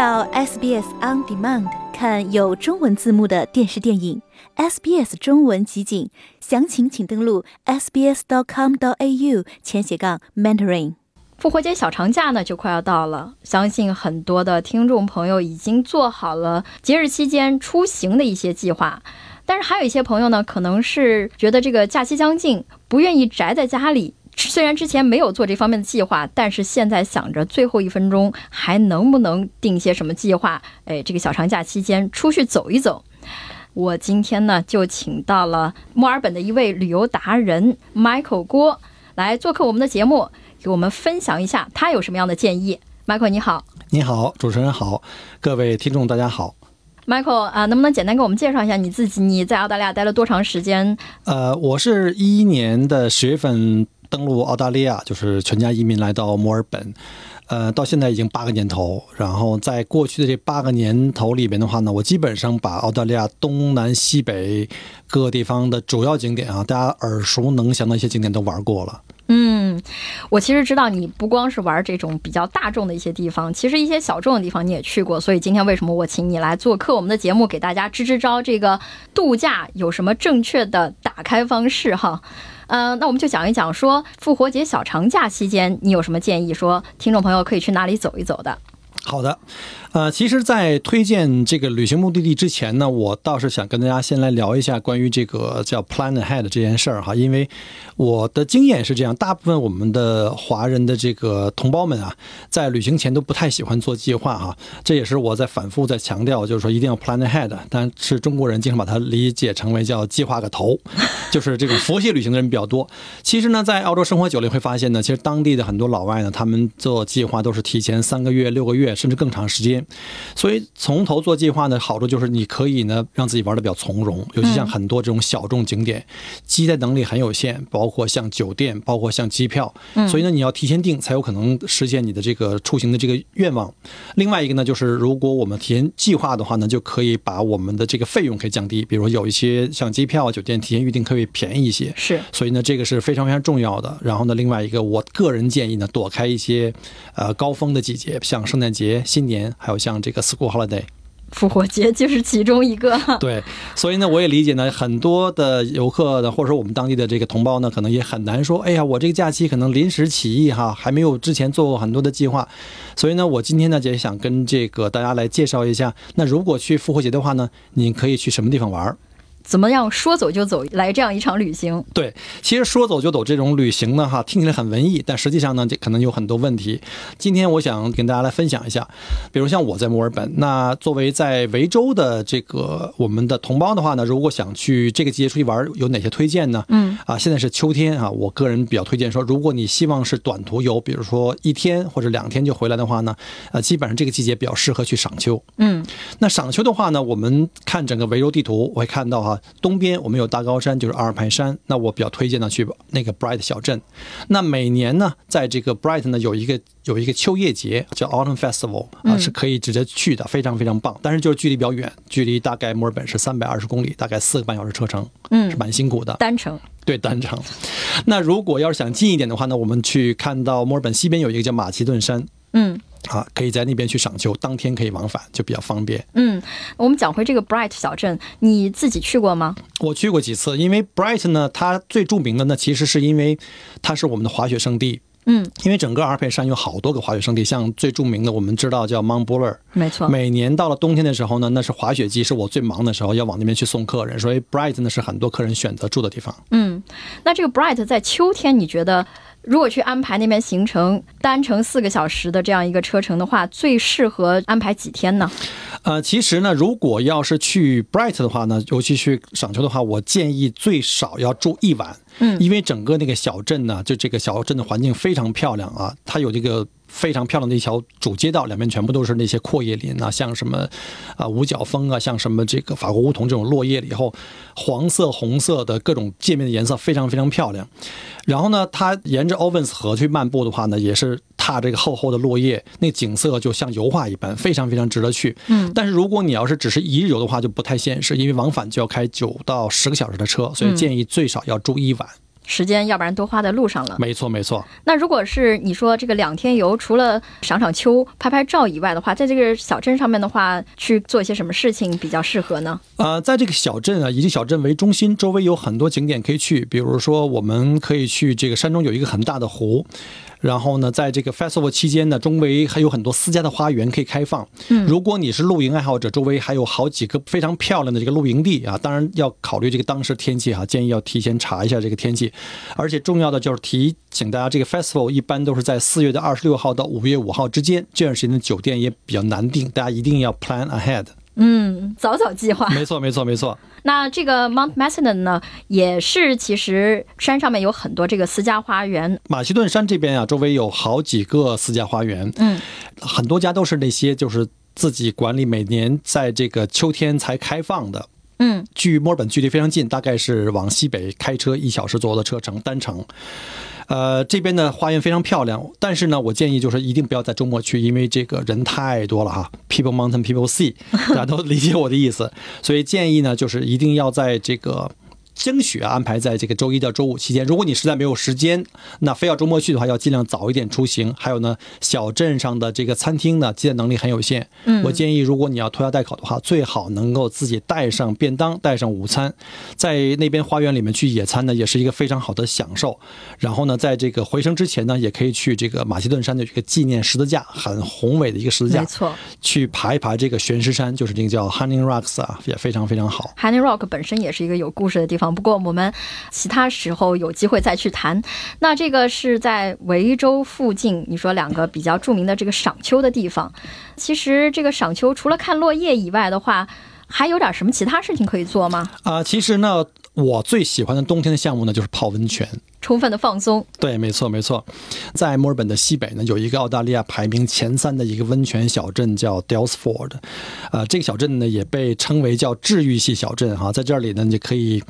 到 SBS On Demand 看有中文字幕的电视电影，SBS 中文集锦，详情请登录 sbs.com.au 前斜杠 mentoring。复活节小长假呢就快要到了，相信很多的听众朋友已经做好了节日期间出行的一些计划，但是还有一些朋友呢，可能是觉得这个假期将近，不愿意宅在家里。虽然之前没有做这方面的计划，但是现在想着最后一分钟还能不能定些什么计划？哎，这个小长假期间出去走一走。我今天呢就请到了墨尔本的一位旅游达人 Michael 郭来做客我们的节目，给我们分享一下他有什么样的建议。Michael 你好，你好，主持人好，各位听众大家好。Michael 啊，能不能简单给我们介绍一下你自己？你在澳大利亚待了多长时间？呃，我是一一年的十月份。登陆澳大利亚就是全家移民来到墨尔本，呃，到现在已经八个年头。然后在过去的这八个年头里边的话呢，我基本上把澳大利亚东南西北各个地方的主要景点啊，大家耳熟能详的一些景点都玩过了。嗯，我其实知道你不光是玩这种比较大众的一些地方，其实一些小众的地方你也去过。所以今天为什么我请你来做客我们的节目，给大家支支招，这个度假有什么正确的打开方式哈？呃，那我们就讲一讲，说复活节小长假期间，你有什么建议？说听众朋友可以去哪里走一走的？好的。呃，其实，在推荐这个旅行目的地之前呢，我倒是想跟大家先来聊一下关于这个叫 plan ahead 这件事儿哈，因为我的经验是这样，大部分我们的华人的这个同胞们啊，在旅行前都不太喜欢做计划哈，这也是我在反复在强调，就是说一定要 plan ahead，但是中国人经常把它理解成为叫计划个头，就是这种佛系旅行的人比较多。其实呢，在澳洲生活久了会发现呢，其实当地的很多老外呢，他们做计划都是提前三个月、六个月甚至更长时间。所以从头做计划的好处就是你可以呢让自己玩的比较从容，尤其像很多这种小众景点，接待能力很有限，包括像酒店，包括像机票，所以呢你要提前订才有可能实现你的这个出行的这个愿望。另外一个呢就是如果我们提前计划的话呢，就可以把我们的这个费用可以降低，比如有一些像机票、酒店提前预订可以便宜一些。是，所以呢这个是非常非常重要的。然后呢另外一个我个人建议呢躲开一些呃高峰的季节，像圣诞节、新年，还有像这。个 school holiday，复活节就是其中一个。对，所以呢，我也理解呢，很多的游客呢，或者说我们当地的这个同胞呢，可能也很难说，哎呀，我这个假期可能临时起意哈，还没有之前做过很多的计划。所以呢，我今天呢，也想跟这个大家来介绍一下，那如果去复活节的话呢，你可以去什么地方玩？怎么样说走就走来这样一场旅行？对，其实说走就走这种旅行呢，哈，听起来很文艺，但实际上呢，这可能有很多问题。今天我想跟大家来分享一下，比如像我在墨尔本，那作为在维州的这个我们的同胞的话呢，如果想去这个季节出去玩，有哪些推荐呢？嗯，啊，现在是秋天啊，我个人比较推荐说，如果你希望是短途游，比如说一天或者两天就回来的话呢，呃，基本上这个季节比较适合去赏秋。嗯，那赏秋的话呢，我们看整个维州地图，我会看到哈。东边我们有大高山，就是阿尔派山。那我比较推荐呢去那个 Bright 小镇。那每年呢，在这个 Bright 呢有一个有一个秋叶节，叫 Autumn Festival 啊，是可以直接去的，非常非常棒。但是就是距离比较远，距离大概墨尔本是三百二十公里，大概四个半小时车程，嗯，是蛮辛苦的。单程对单程。那如果要是想近一点的话呢，我们去看到墨尔本西边有一个叫马其顿山，嗯。啊，可以在那边去赏秋，当天可以往返，就比较方便。嗯，我们讲回这个 Bright 小镇，你自己去过吗？我去过几次，因为 Bright 呢，它最著名的呢，其实是因为它是我们的滑雪圣地。嗯，因为整个阿尔卑山有好多个滑雪圣地，像最著名的，我们知道叫 Mount Buller。没错。每年到了冬天的时候呢，那是滑雪季，是我最忙的时候，要往那边去送客人，所以 Bright 呢是很多客人选择住的地方。嗯，那这个 Bright 在秋天，你觉得？如果去安排那边行程，单程四个小时的这样一个车程的话，最适合安排几天呢？呃，其实呢，如果要是去 Bright 的话呢，尤其去赏秋的话，我建议最少要住一晚。嗯因为整个那个小镇呢，就这个小镇的环境非常漂亮啊，它有这个非常漂亮的一条主街道，两边全部都是那些阔叶林啊，像什么啊五角枫啊，像什么这个法国梧桐这种落叶了以后，黄色、红色的各种界面的颜色非常非常漂亮。然后呢，它沿着 Ovens 河去漫步的话呢，也是踏这个厚厚的落叶，那景色就像油画一般，非常非常值得去。嗯，但是如果你要是只是一日游的话，就不太现实，因为往返就要开九到十个小时的车，所以建议最少要住一晚。时间要不然都花在路上了。没错，没错。那如果是你说这个两天游，除了赏赏秋、拍拍照以外的话，在这个小镇上面的话，去做一些什么事情比较适合呢？呃，在这个小镇啊，以这小镇为中心，周围有很多景点可以去。比如说，我们可以去这个山中有一个很大的湖，然后呢，在这个 festival 期间呢，周围还有很多私家的花园可以开放。嗯如果你是露营爱好者，周围还有好几个非常漂亮的这个露营地啊。当然要考虑这个当时天气哈、建议要提前查一下这个天气。而且重要的就是提醒大家，这个 festival 一般都是在四月的二十六号到五月五号之间，这段时间的酒店也比较难订，大家一定要 plan ahead。嗯，早早计划。没错，没错，没错。那这个 Mount Macedon 呢，也是其实山上面有很多这个私家花园。马其顿山这边啊，周围有好几个私家花园，嗯，很多家都是那些就是自己管理，每年在这个秋天才开放的。嗯，距墨尔本距离非常近，大概是往西北开车一小时左右的车程单程。呃，这边的花园非常漂亮，但是呢，我建议就是一定不要在周末去，因为这个人太多了哈。People mountain, people sea，大家都理解我的意思。所以建议呢，就是一定要在这个争取安排在这个周一到周五期间。如果你实在没有时间，那非要周末去的话，要尽量早一点出行。还有呢，小镇上的这个餐厅呢，接待能力很有限。嗯我建议，如果你要拖家带口的话，最好能够自己带上便当，带上午餐，在那边花园里面去野餐呢，也是一个非常好的享受。然后呢，在这个回程之前呢，也可以去这个马其顿山的这个纪念十字架，很宏伟的一个十字架，没错。去爬一爬这个悬石山，就是这个叫 Hunting Rocks 啊，也非常非常好。Honey Rock 本身也是一个有故事的地方，不过我们其他时候有机会再去谈。那这个是在维州附近，你说两个比较著名的这个赏秋的地方。其实这个赏秋除了看落叶以外的话，还有点什么其他事情可以做吗？啊、其实呢，我最喜欢的冬天的项目呢，就是泡温泉。充分的放松。对，没错，没错，在墨尔本的西北呢，有一个澳大利亚排名前三的一个温泉小镇叫 Dalesford，呃，这个小镇呢也被称为叫治愈系小镇哈，在这里呢，你就可以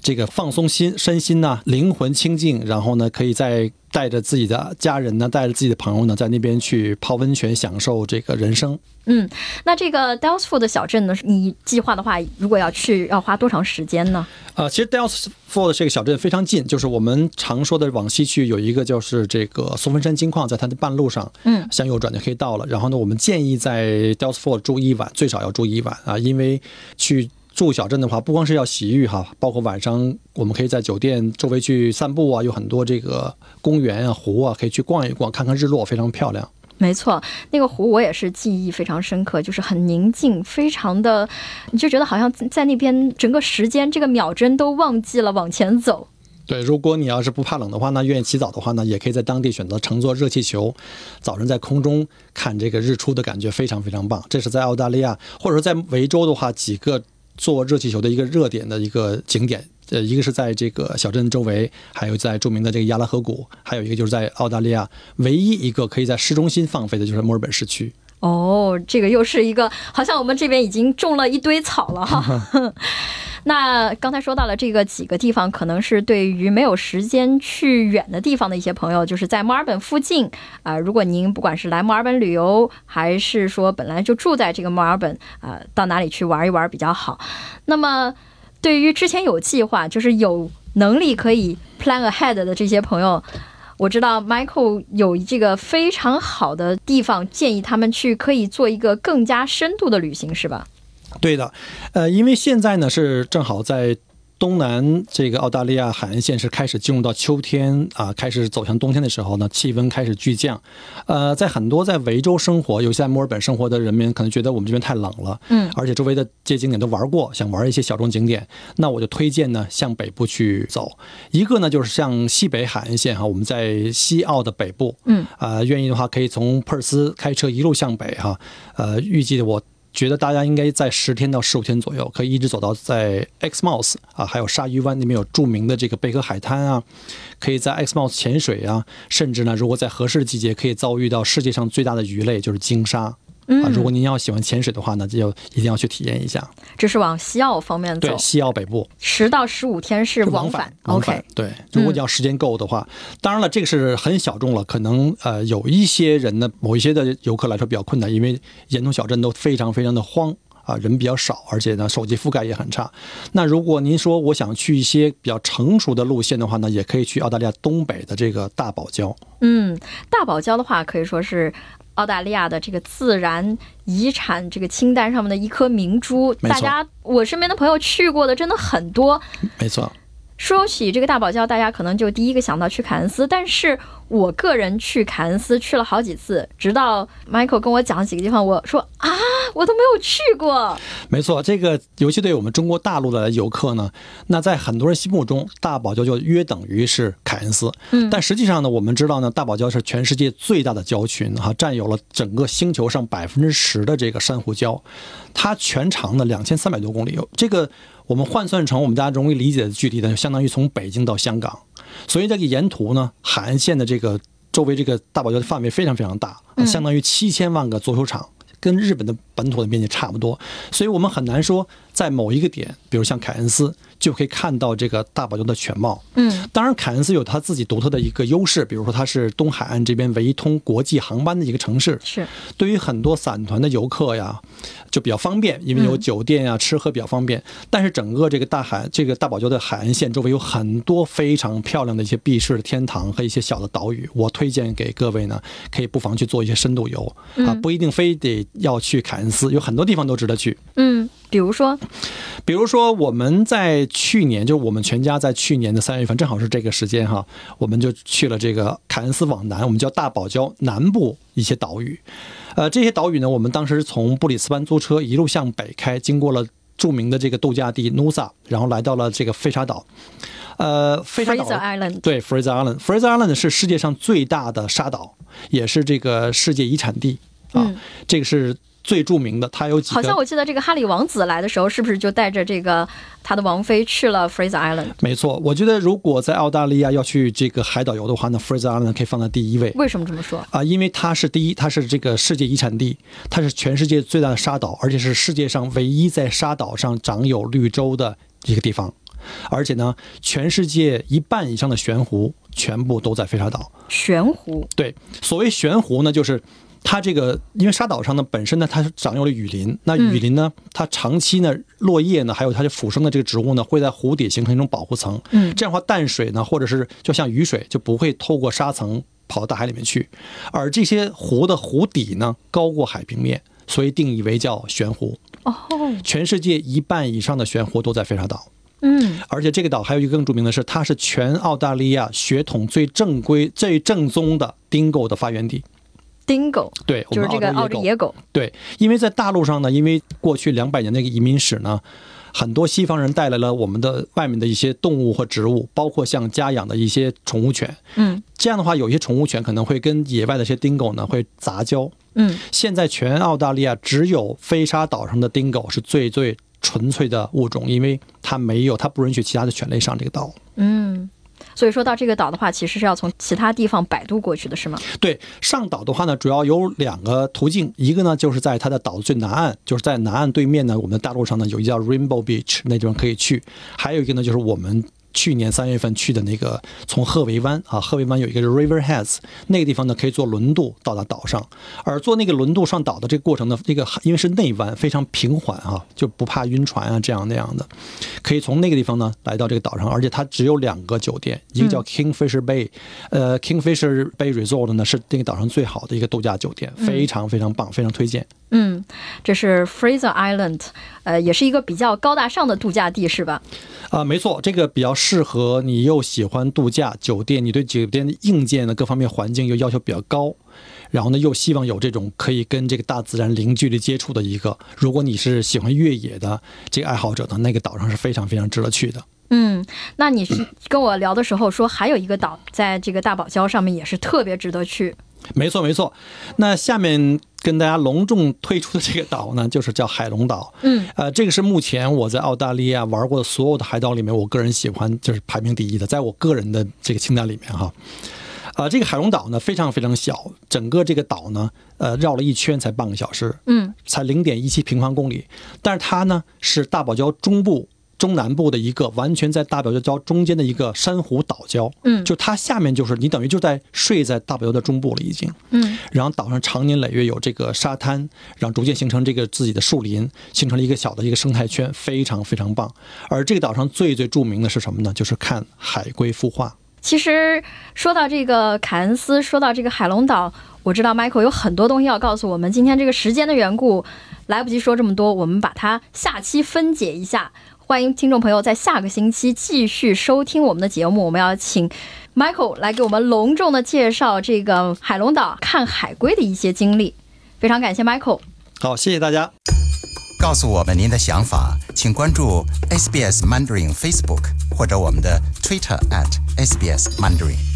这个放松心身心呐、灵魂清净，然后呢，可以在带着自己的家人呢，带着自己的朋友呢，在那边去泡温泉，享受这个人生。嗯，那这个 Dalesford 的小镇呢，你计划的话，如果要去，要花多长时间呢？呃，其实 Dalesford 这个小镇非常近，就是我们常说的往西去有一个就是这个松芬山金矿，在它的半路上，嗯，向右转就可以到了。然后呢，我们建议在 Dalesford 住一晚，最少要住一晚啊，因为去住小镇的话，不光是要洗浴哈，包括晚上我们可以在酒店周围去散步啊，有很多这个公园啊、湖啊，可以去逛一逛，看看日落，非常漂亮。没错，那个湖我也是记忆非常深刻，就是很宁静，非常的，你就觉得好像在那边整个时间这个秒针都忘记了往前走。对，如果你要是不怕冷的话，那愿意起早的话呢，也可以在当地选择乘坐热气球，早晨在空中看这个日出的感觉非常非常棒。这是在澳大利亚或者说在维州的话，几个坐热气球的一个热点的一个景点。呃，一个是在这个小镇周围，还有在著名的这个亚拉河谷，还有一个就是在澳大利亚唯一一个可以在市中心放飞的，就是墨尔本市区。哦，这个又是一个，好像我们这边已经种了一堆草了哈。那刚才说到了这个几个地方，可能是对于没有时间去远的地方的一些朋友，就是在墨尔本附近啊、如果您不管是来墨尔本旅游，还是说本来就住在这个墨尔本啊、到哪里去玩一玩比较好。那么，对于之前有计划，就是有能力可以 plan ahead 的这些朋友，我知道 Michael 有这个非常好的地方，建议他们去可以做一个更加深度的旅行，是吧？对的，呃，因为现在呢是正好在东南这个澳大利亚海岸线是开始进入到秋天啊、开始走向冬天的时候呢，气温开始剧降。呃，在很多在维州生活，尤其在墨尔本生活的人民，可能觉得我们这边太冷了，嗯而且周围的这些景点都玩过，想玩一些小众景点，那我就推荐呢向北部去走。一个呢就是向西北海岸线哈，我们在西澳的北部，嗯，啊、愿意的话可以从珀尔斯开车一路向北哈，呃，预计我。觉得大家应该在十天到十五天左右，可以一直走到在 x m o u s 啊，还有鲨鱼湾那边有著名的这个贝壳海滩啊，可以在 x m o u s 潜水啊，甚至呢，如果在合适的季节，可以遭遇到世界上最大的鱼类，就是鲸鲨。啊，如果您要喜欢潜水的话呢，就一定要去体验一下。这是往西澳方面走，对，西澳北部，十到十五天是往返。OK，对，如果你要时间够的话，当然了，这个是很小众了，可能呃有一些人呢，某一些的游客来说比较困难，因为沿途小镇都非常非常的荒啊，人比较少，而且呢手机覆盖也很差。那如果您说我想去一些比较成熟的路线的话呢，也可以去澳大利亚东北的这个大堡礁。嗯，大堡礁的话可以说是。澳大利亚的这个自然遗产这个清单上面的一颗明珠，大家我身边的朋友去过的真的很多，没错。说起这个大堡礁，大家可能就第一个想到去凯恩斯，但是我个人去凯恩斯去了好几次，直到 Michael 跟我讲几个地方，我说啊，我都没有去过。没错，这个尤其对我们中国大陆的游客呢，那在很多人心目中，大堡礁就约等于是凯恩斯。嗯，但实际上呢，我们知道呢，大堡礁是全世界最大的礁群，哈，占有了整个星球上百分之十的这个珊瑚礁，它全长呢两千三百多公里，这个。我们换算成我们大家容易理解的距离呢，就相当于从北京到香港。所以这个沿途呢，海岸线的这个周围这个大堡礁的范围非常非常大，相当于七千万个足球场，跟日本的本土的面积差不多。所以我们很难说在某一个点，比如像凯恩斯。就可以看到这个大堡礁的全貌。嗯，当然，凯恩斯有它自己独特的一个优势，比如说它是东海岸这边唯一通国际航班的一个城市。是，对于很多散团的游客呀，就比较方便，因为有酒店呀，吃喝比较方便。但是整个这个大海，这个大堡礁的海岸线周围有很多非常漂亮的一些避世的天堂和一些小的岛屿。我推荐给各位呢，可以不妨去做一些深度游啊，不一定非得要去凯恩斯，有很多地方都值得去。嗯。比如说，比如说我们在去年，就我们全家在去年的三月份，正好是这个时间哈，我们就去了这个凯恩斯往南，我们叫大堡礁南部一些岛屿。呃，这些岛屿呢，我们当时从布里斯班租车一路向北开，经过了著名的这个度假地 Nusa，然后来到了这个飞沙岛。呃，飞沙岛对 Fraser Island，Fraser Island 是世界上最大的沙岛，也是这个世界遗产地啊。这个是。最著名的，他有几？好像我记得这个哈里王子来的时候，是不是就带着这个他的王妃去了 Fraser Island？没错，我觉得如果在澳大利亚要去这个海岛游的话，那 Fraser Island 可以放在第一位。为什么这么说？啊，因为它是第一，它是这个世界遗产地，它是全世界最大的沙岛，而且是世界上唯一在沙岛上长有绿洲的一个地方，而且呢，全世界一半以上的悬湖全部都在飞沙岛。悬湖？对，所谓悬湖呢，就是。它这个，因为沙岛上呢，本身呢，它是长有了雨林。那雨林呢，它长期呢，落叶呢，还有它的腐生的这个植物呢，会在湖底形成一种保护层。嗯，这样的话，淡水呢，或者是就像雨水，就不会透过沙层跑到大海里面去。而这些湖的湖底呢，高过海平面，所以定义为叫悬湖。哦，全世界一半以上的悬湖都在飞沙岛。嗯，而且这个岛还有一个更著名的是，它是全澳大利亚血统最正规、最正宗的丁狗的发源地。Dingo，对，就是这个澳洲野狗。对，因为在大陆上呢，因为过去两百年那个移民史呢，很多西方人带来了我们的外面的一些动物或植物，包括像家养的一些宠物犬。嗯，这样的话，有些宠物犬可能会跟野外的一些 Dingo 呢会杂交。嗯，现在全澳大利亚只有飞沙岛上的 Dingo 是最最纯粹的物种，因为它没有，它不允许其他的犬类上这个岛。嗯。所以说到这个岛的话，其实是要从其他地方摆渡过去的，是吗？对，上岛的话呢，主要有两个途径，一个呢就是在它的岛的最南岸，就是在南岸对面呢，我们的大陆上呢有一叫 Rainbow Beach 那地方可以去，还有一个呢就是我们。去年三月份去的那个，从赫维湾啊，赫维湾有一个 River Heads，那个地方呢可以坐轮渡到达岛上，而坐那个轮渡上岛的这个过程呢，这个因为是内湾，非常平缓啊，就不怕晕船啊这样那样的，可以从那个地方呢来到这个岛上，而且它只有两个酒店，一个叫 Kingfisher Bay，呃，Kingfisher Bay Resort 呢是那个岛上最好的一个度假酒店，非常非常棒，非常推荐。嗯，这是 Fraser Island，呃，也是一个比较高大上的度假地，是吧？啊，没错，这个比较适合你又喜欢度假酒店，你对酒店的硬件的各方面环境又要求比较高，然后呢又希望有这种可以跟这个大自然零距离接触的一个。如果你是喜欢越野的这个爱好者呢，那个岛上是非常非常值得去的。嗯，那你是跟我聊的时候说还有一个岛在这个大堡礁上面也是特别值得去。没错没错，那下面。跟大家隆重推出的这个岛呢，就是叫海龙岛。嗯，呃，这个是目前我在澳大利亚玩过的所有的海岛里面，我个人喜欢就是排名第一的，在我个人的这个清单里面哈。啊，这个海龙岛呢非常非常小，整个这个岛呢，呃，绕了一圈才半个小时，嗯，才零点一七平方公里。但是它呢是大堡礁中部、中南部的一个完全在大堡礁中间的一个珊瑚岛礁，嗯就它下面就是你等于就在睡在大堡礁的中部了已经。嗯然后岛上常年累月有这个沙滩，然后逐渐形成这个自己的树林，形成了一个小的一个生态圈，非常非常棒。而这个岛上最最著名的是什么呢？就是看海龟孵化。其实说到这个凯恩斯，说到这个海龙岛，我知道 Michael 有很多东西要告诉我们。今天这个时间的缘故，来不及说这么多，我们把它下期分解一下。欢迎听众朋友在下个星期继续收听我们的节目。我们要请 Michael 来给我们隆重的介绍这个海龙岛看海龟的一些经历。非常感谢 Michael。好，谢谢大家。告诉我们您的想法，请关注 SBS Mandarin Facebook 或者我们的 Twitter at SBS Mandarin。